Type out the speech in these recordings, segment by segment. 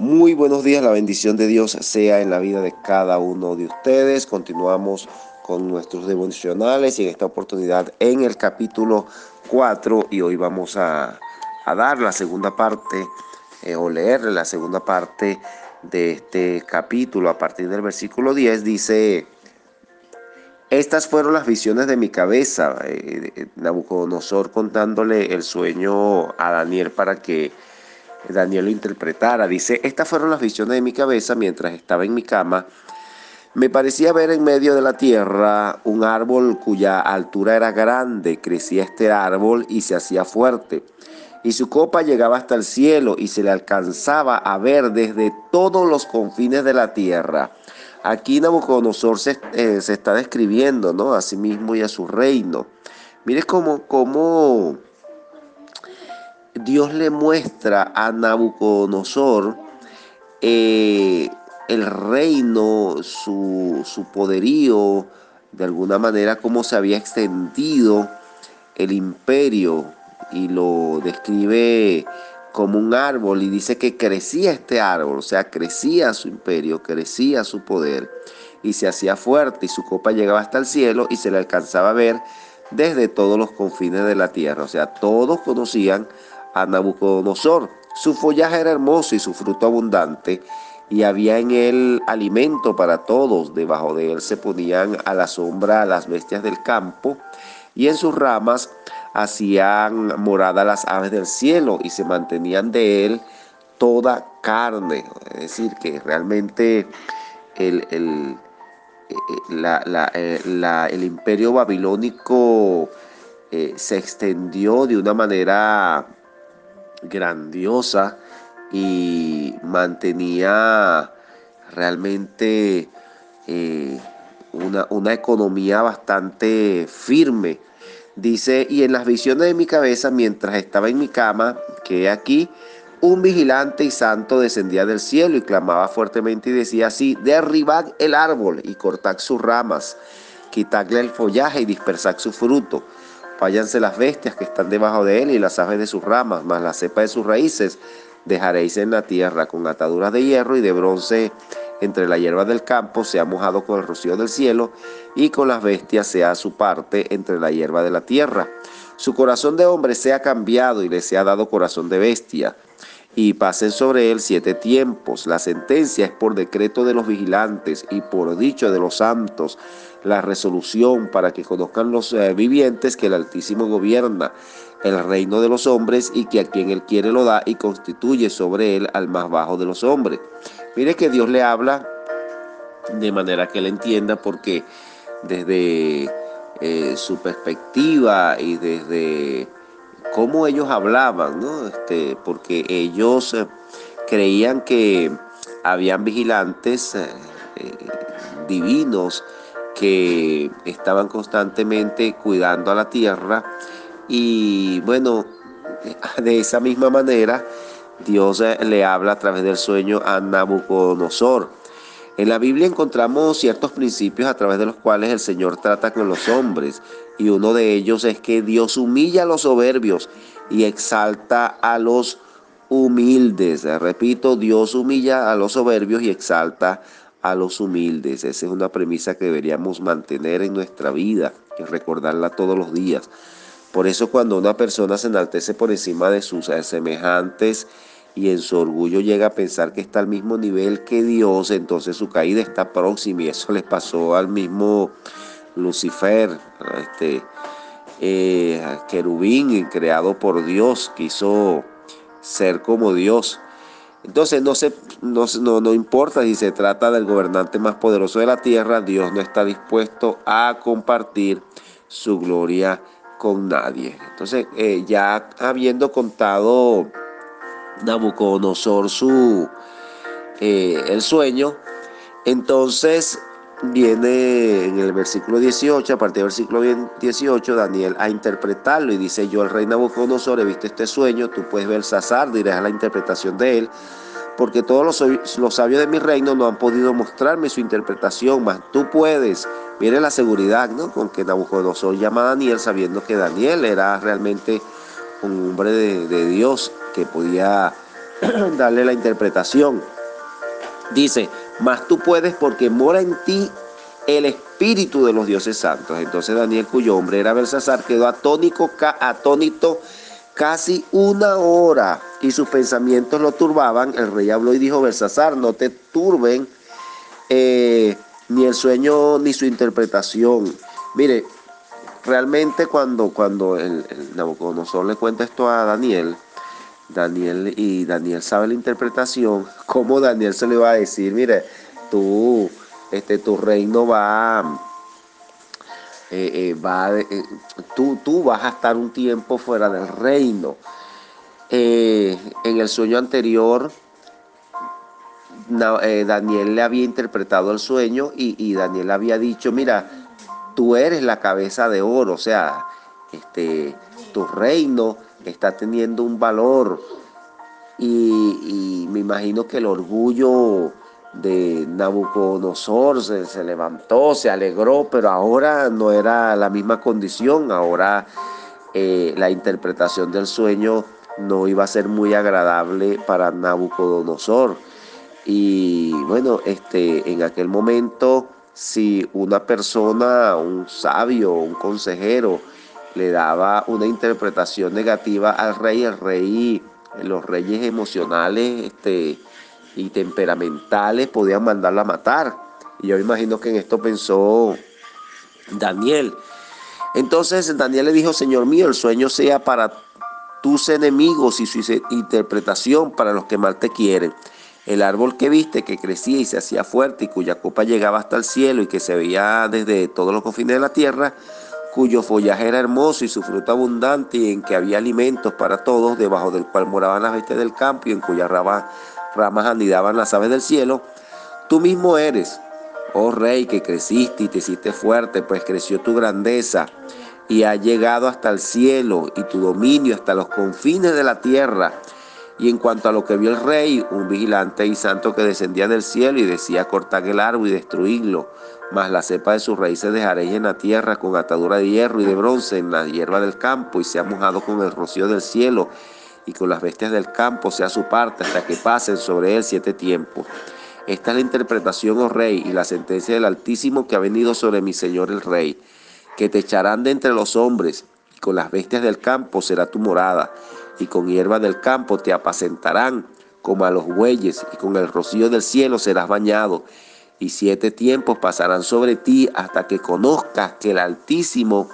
Muy buenos días, la bendición de Dios sea en la vida de cada uno de ustedes. Continuamos con nuestros devocionales y en esta oportunidad en el capítulo 4 y hoy vamos a, dar la segunda parte eh, o leer la segunda parte de este capítulo a partir del versículo 10 dice estas fueron las visiones de mi cabeza eh, Nabucodonosor contándole el sueño a Daniel para que Daniel lo interpretara. Dice, estas fueron las visiones de mi cabeza mientras estaba en mi cama. Me parecía ver en medio de la tierra un árbol cuya altura era grande, crecía este árbol y se hacía fuerte, y su copa llegaba hasta el cielo y se le alcanzaba a ver desde todos los confines de la tierra. Aquí Nabucodonosor se, eh, se está describiendo ¿no? a sí mismo y a su reino. Mire cómo, cómo Dios le muestra a Nabucodonosor eh, el reino, su, su poderío, de alguna manera cómo se había extendido el imperio y lo describe como un árbol y dice que crecía este árbol, o sea, crecía su imperio, crecía su poder y se hacía fuerte y su copa llegaba hasta el cielo y se le alcanzaba a ver desde todos los confines de la tierra, o sea, todos conocían a Nabucodonosor. Su follaje era hermoso y su fruto abundante, y había en él alimento para todos. Debajo de él se ponían a la sombra las bestias del campo, y en sus ramas hacían morada las aves del cielo, y se mantenían de él toda carne. Es decir, que realmente el, el, eh, el imperio babilónico eh, se extendió de una manera grandiosa y mantenía realmente eh, una, una economía bastante firme. Dice, y en las visiones de mi cabeza, mientras estaba en mi cama, que aquí un vigilante y santo descendía del cielo y clamaba fuertemente y decía así, derribad el árbol y cortad sus ramas, quitadle el follaje y dispersad su fruto Váyanse las bestias que están debajo de él y las aves de sus ramas, más la cepa de sus raíces dejaréis en la tierra con ataduras de hierro y de bronce entre la hierba del campo, sea mojado con el rocío del cielo, y con las bestias sea su parte entre la hierba de la tierra. Su corazón de hombre sea cambiado y le sea dado corazón de bestia y pasen sobre él siete tiempos. La sentencia es por decreto de los vigilantes y por dicho de los santos. La resolución para que conozcan los eh, vivientes que el Altísimo gobierna el reino de los hombres y que a quien él quiere lo da y constituye sobre él al más bajo de los hombres. Mire que Dios le habla de manera que él entienda porque desde eh, su perspectiva y desde cómo ellos hablaban, ¿no? Este, porque ellos eh, creían que habían vigilantes divinos que estaban constantemente cuidando a la tierra y bueno, de esa misma manera Dios le habla a través del sueño a Nabucodonosor. En la Biblia encontramos ciertos principios a través de los cuales el Señor trata con los hombres y uno de ellos es que Dios humilla a los soberbios y exalta a los humildes. Repito, Dios humilla a los soberbios y exalta a los humildes. Esa es una premisa que deberíamos mantener en nuestra vida y recordarla todos los días. Por eso cuando una persona se enaltece por encima de sus semejantes y en su orgullo llega a pensar que está al mismo nivel que Dios, entonces su caída está próxima y eso le pasó al mismo Lucifer, este eh, querubín creado por Dios, quiso ser como Dios. Entonces no, se, no, no, importa si se trata del gobernante más poderoso de la tierra, Dios no está dispuesto a compartir su gloria con nadie. Entonces eh, ya habiendo contado Nabucodonosor su, eh, el sueño, entonces viene en el versículo 18, a partir del versículo 18, Daniel a interpretarlo y dice, yo el rey Nabucodonosor he visto este sueño, tú puedes ver Sazar, dirás la interpretación de él, porque todos los, los, sabios de mi reino no han podido mostrarme su interpretación, mas tú puedes. Mire la seguridad ¿no? con que Nabucodonosor llama a Daniel sabiendo que Daniel era realmente un hombre de, de Dios que podía darle la interpretación. Dice, mas tú puedes porque mora en ti el espíritu de los dioses santos. Entonces Daniel, cuyo hombre era Belsasar, quedó atónico, atónito casi una hora y sus pensamientos lo turbaban. El rey habló y dijo, Belsasar, no te turben eh, ni el sueño ni su interpretación. Mire, realmente cuando, cuando el, el Nabucodonosor le cuenta esto a Daniel, Daniel y Daniel sabe la interpretación, ¿cómo Daniel se le va a decir, mire, tú, este, tu reino va, eh, eh, va eh, tú, tú vas a estar un tiempo fuera del reino. en el sueño anterior, Daniel le había interpretado el sueño y, y Daniel había dicho, mira, tú eres la cabeza de oro, o sea, este, tu reino está teniendo un valor y, me imagino que el orgullo de Nabucodonosor se, levantó, se alegró, pero ahora no era la misma condición, ahora eh, la interpretación del sueño no iba a ser muy agradable para Nabucodonosor. Y bueno, este, en aquel momento, si una persona, un sabio, un consejero, le daba una interpretación negativa al rey, el rey, los reyes emocionales este, y temperamentales podían mandarla a matar. Y yo imagino que en esto pensó Daniel. Entonces Daniel le dijo, Señor mío, el sueño sea para tus enemigos y su interpretación para los que mal te quieren. El árbol que viste, que crecía y se hacía fuerte y cuya copa llegaba hasta el cielo y que se veía desde todos los confines de la tierra, cuyo follaje era hermoso y su fruta abundante y en que había alimentos para todos, debajo del cual moraban las bestias del campo y en cuyas ramas, ramas anidaban las aves del cielo, tú mismo eres, oh rey, que creciste y te hiciste fuerte, pues creció tu grandeza y ha llegado hasta el cielo y tu dominio hasta los confines de la tierra. Y en cuanto a lo que vio el rey, un vigilante y santo que descendía del cielo y decía cortar el árbol y destruirlo, mas la cepa de sus raíces dejaréis en la tierra con atadura de hierro y de bronce en la hierba del campo y sea mojado con el rocío del cielo y con las bestias del campo sea su parte hasta que pasen sobre él siete tiempos. Esta es la interpretación, oh rey, y la sentencia del Altísimo que ha venido sobre mi Señor el Rey, que te echarán de entre los hombres, y con las bestias del campo será tu morada, y con hierba del campo te apacentarán como a los bueyes, y con el rocío del cielo serás bañado, y siete tiempos pasarán sobre ti hasta que conozcas que el Altísimo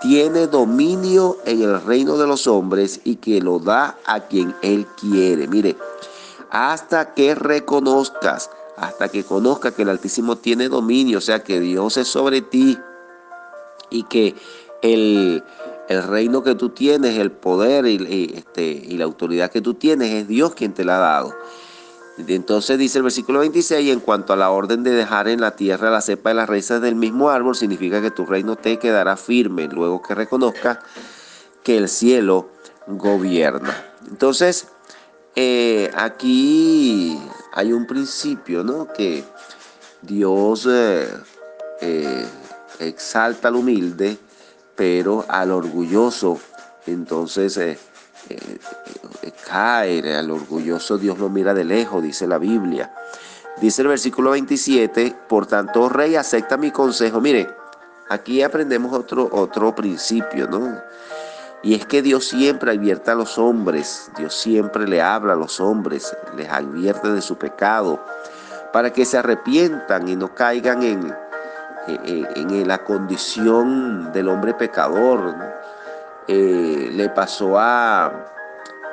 tiene dominio en el reino de los hombres y que lo da a quien Él quiere. Mire, hasta que reconozcas, hasta que conozcas que el Altísimo tiene dominio, o sea que Dios es sobre ti y que el, el reino que tú tienes, el poder y, este, y la autoridad que tú tienes es Dios quien te la ha dado. Entonces dice el versículo 26, en cuanto a la orden de dejar en la tierra la cepa de las raíces del mismo árbol, significa que tu reino te quedará firme, luego que reconozcas que el cielo gobierna. Entonces, eh, aquí hay un principio, ¿no? Que Dios eh, eh, exalta al humilde, pero al orgulloso, entonces eh, eh, caer al orgulloso Dios lo mira de lejos, dice la Biblia. Dice el versículo 27, por tanto, rey, acepta mi consejo. Mire, aquí aprendemos otro, otro principio, ¿no? Y es que Dios siempre advierte a los hombres, Dios siempre le habla a los hombres, les advierte de su pecado, para que se arrepientan y no caigan en, en, la condición del hombre pecador. Eh, le pasó a,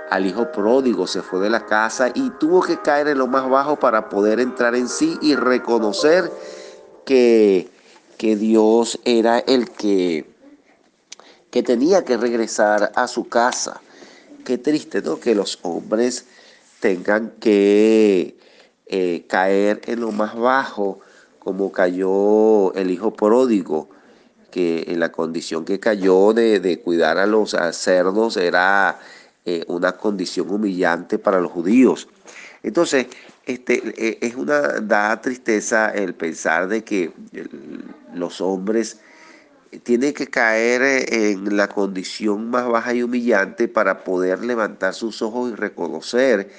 al hijo pródigo, se fue de la casa y tuvo que caer en lo más bajo para poder entrar en sí y reconocer que, que Dios era el que, que tenía que regresar a su casa. Qué triste, ¿no? Que los hombres tengan que eh, caer en lo más bajo, como cayó el hijo pródigo que en la condición que cayó de, cuidar a los cerdos era eh, una condición humillante para los judíos. Entonces, este, eh, es una, da tristeza el pensar de que los hombres tienen que caer en la condición más baja y humillante para poder levantar sus ojos y reconocer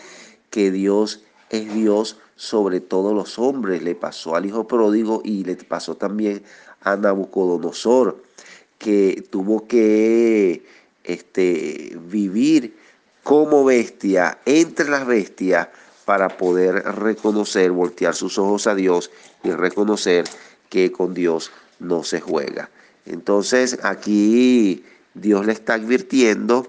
que Dios es Dios sobre todos los hombres. Le pasó al hijo pródigo y le pasó también a Nabucodonosor, que tuvo que este, vivir como bestia entre las bestias para poder reconocer, voltear sus ojos a Dios y reconocer que con Dios no se juega. Entonces aquí Dios le está advirtiendo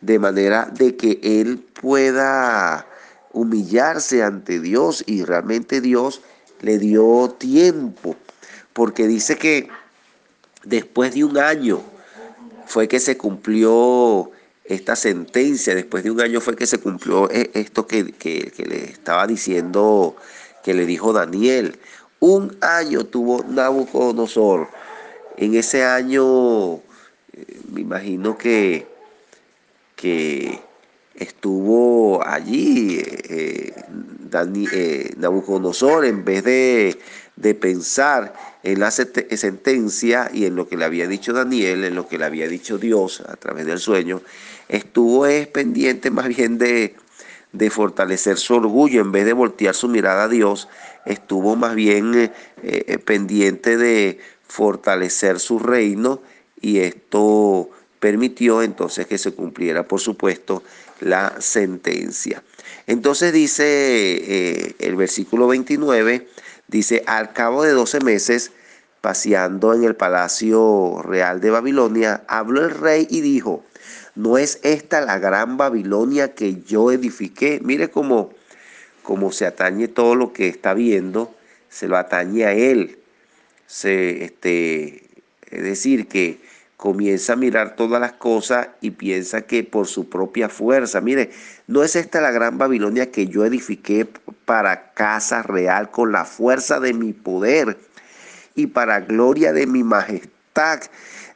de manera de que él pueda humillarse ante Dios y realmente Dios le dio tiempo, porque dice que después de un año fue que se cumplió esta sentencia, después de un año fue que se cumplió eh, esto que, que, le estaba diciendo, que le dijo Daniel. Un año tuvo Nabucodonosor. En ese año, eh, me imagino que, que estuvo allí eh, Nabucodonosor, en vez de, de pensar en la sentencia y en lo que le había dicho Daniel, en lo que le había dicho Dios a través del sueño, estuvo es pendiente más bien de, de fortalecer su orgullo. En vez de voltear su mirada a Dios, estuvo más bien eh, eh, pendiente de fortalecer su reino y esto permitió entonces que se cumpliera, por supuesto, la sentencia. Entonces dice eh, el versículo 29, dice, al cabo de 12 meses, paseando en el palacio real de Babilonia, habló el rey y dijo, ¿No es esta la gran Babilonia que yo edifiqué? Mire cómo, cómo se atañe todo lo que está viendo, se lo atañe a él. Se, este, es decir, que comienza a mirar todas las cosas y piensa que por su propia fuerza, mire, no es esta la gran Babilonia que yo edifiqué para casa real con la fuerza de mi poder y para gloria de mi majestad.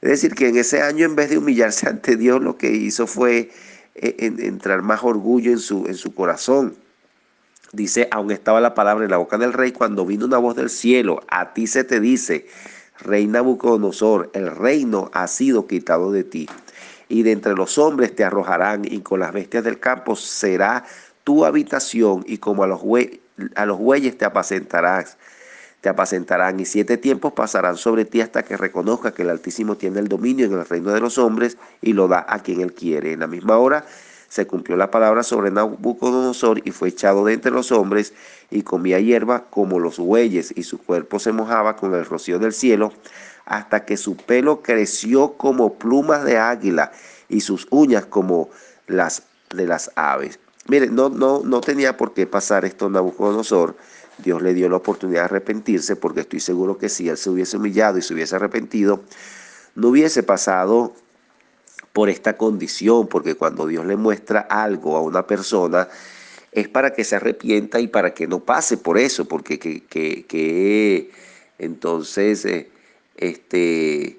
Es decir, que en ese año en vez de humillarse ante Dios, lo que hizo fue eh, entrar más orgullo en su, en su corazón. Dice, aún estaba la palabra en la boca del rey cuando vino una voz del cielo, a ti se te dice, rey Nabucodonosor, el reino ha sido quitado de ti. Y de entre los hombres te arrojarán y con las bestias del campo será tu habitación y como a los, a los bueyes te apacentarás te apacentarán y siete tiempos pasarán sobre ti hasta que reconozca que el Altísimo tiene el dominio en el reino de los hombres y lo da a quien él quiere. En la misma hora se cumplió la palabra sobre Nabucodonosor y fue echado de entre los hombres y comía hierba como los bueyes y su cuerpo se mojaba con el rocío del cielo hasta que su pelo creció como plumas de águila y sus uñas como las de las aves. Miren, no, no, no tenía por qué pasar esto Nabucodonosor Dios le dio la oportunidad de arrepentirse, porque estoy seguro que si él se hubiese humillado y se hubiese arrepentido, no hubiese pasado por esta condición, porque cuando Dios le muestra algo a una persona, es para que se arrepienta y para que no pase por eso, porque que, que, entonces, eh, este,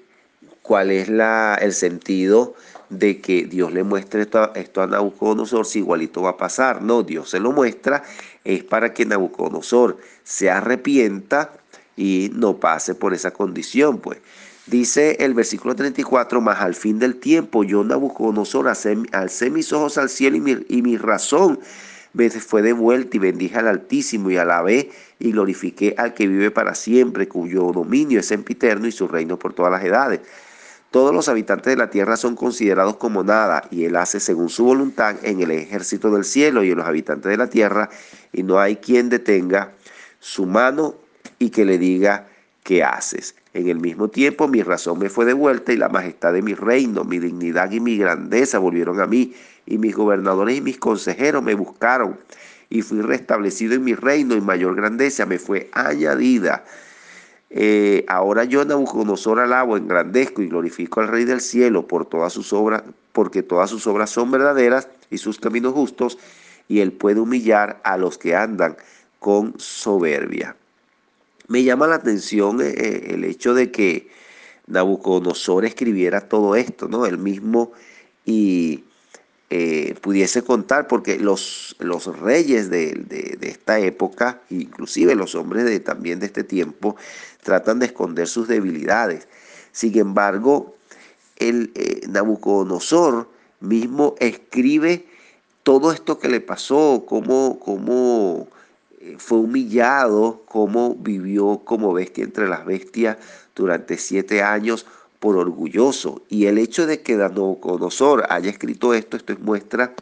¿cuál es la, el sentido de que Dios le muestre esto, esto a Nabucodonosor si igualito va a pasar? No, Dios se lo muestra es para que Nabucodonosor se arrepienta y no pase por esa condición, pues. Dice el versículo 34, más al fin del tiempo yo Nabucodonosor alcé, mis ojos al cielo y mi, y mi razón fue devuelta y bendije al Altísimo y alabé y glorifiqué al que vive para siempre, cuyo dominio es sempiterno y su reino por todas las edades. Todos los habitantes de la tierra son considerados como nada, y Él hace según su voluntad en el ejército del cielo y en los habitantes de la tierra, y no hay quien detenga su mano y que le diga qué haces. En el mismo tiempo mi razón me fue devuelta y la majestad de mi reino, mi dignidad y mi grandeza volvieron a mí, y mis gobernadores y mis consejeros me buscaron, y fui restablecido en mi reino y mayor grandeza me fue añadida. Eh, ahora yo Nabucodonosor alabo, engrandezco y glorifico al Rey del cielo por todas sus obras, porque todas sus obras son verdaderas y sus caminos justos, y él puede humillar a los que andan con soberbia. Me llama la atención eh, eh, el hecho de que Nabucodonosor escribiera todo esto, ¿no? Él mismo y eh, pudiese contar, porque los, los reyes de, esta época, inclusive los hombres de, también de este tiempo, tratan de esconder sus debilidades. Sin embargo, el Nabucodonosor mismo escribe todo esto que le pasó, cómo, cómo fue humillado, cómo vivió como bestia entre las bestias durante siete años por orgulloso. Y el hecho de que Nabucodonosor haya escrito esto, esto es muestra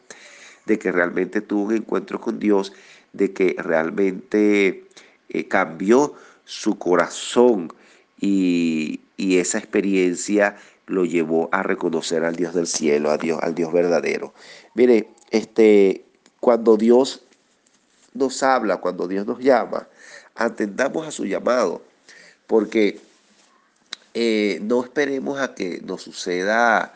de que realmente tuvo un encuentro con Dios, de que realmente eh, cambió su corazón y, y, esa experiencia lo llevó a reconocer al Dios del cielo, a Dios, al Dios verdadero. Mire, este, cuando Dios nos habla, cuando Dios nos llama, atendamos a su llamado, porque eh, no esperemos a que nos suceda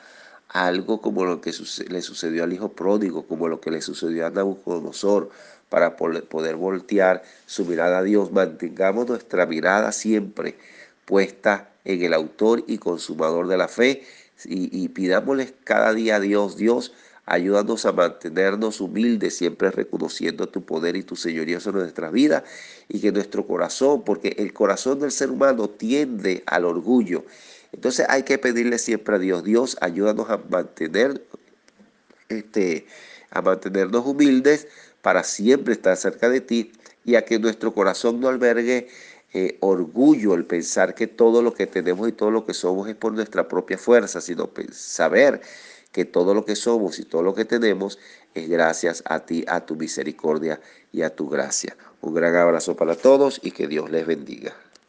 algo como lo que le sucedió al hijo pródigo, como lo que le sucedió a Nabucodonosor, para poder voltear su mirada a Dios. Mantengamos nuestra mirada siempre puesta en el autor y consumador de la fe y, y pidámosles cada día a Dios, Dios, Ayúdanos a mantenernos humildes, siempre reconociendo tu poder y tu señorío sobre nuestras vidas y que nuestro corazón, porque el corazón del ser humano tiende al orgullo. Entonces hay que pedirle siempre a Dios, Dios, ayúdanos a mantener este a mantenernos humildes para siempre estar cerca de ti y a que nuestro corazón no albergue eh, orgullo el pensar que todo lo que tenemos y todo lo que somos es por nuestra propia fuerza, sino saber que todo lo que somos y todo lo que tenemos es gracias a ti, a tu misericordia y a tu gracia. Un gran abrazo para todos y que Dios les bendiga.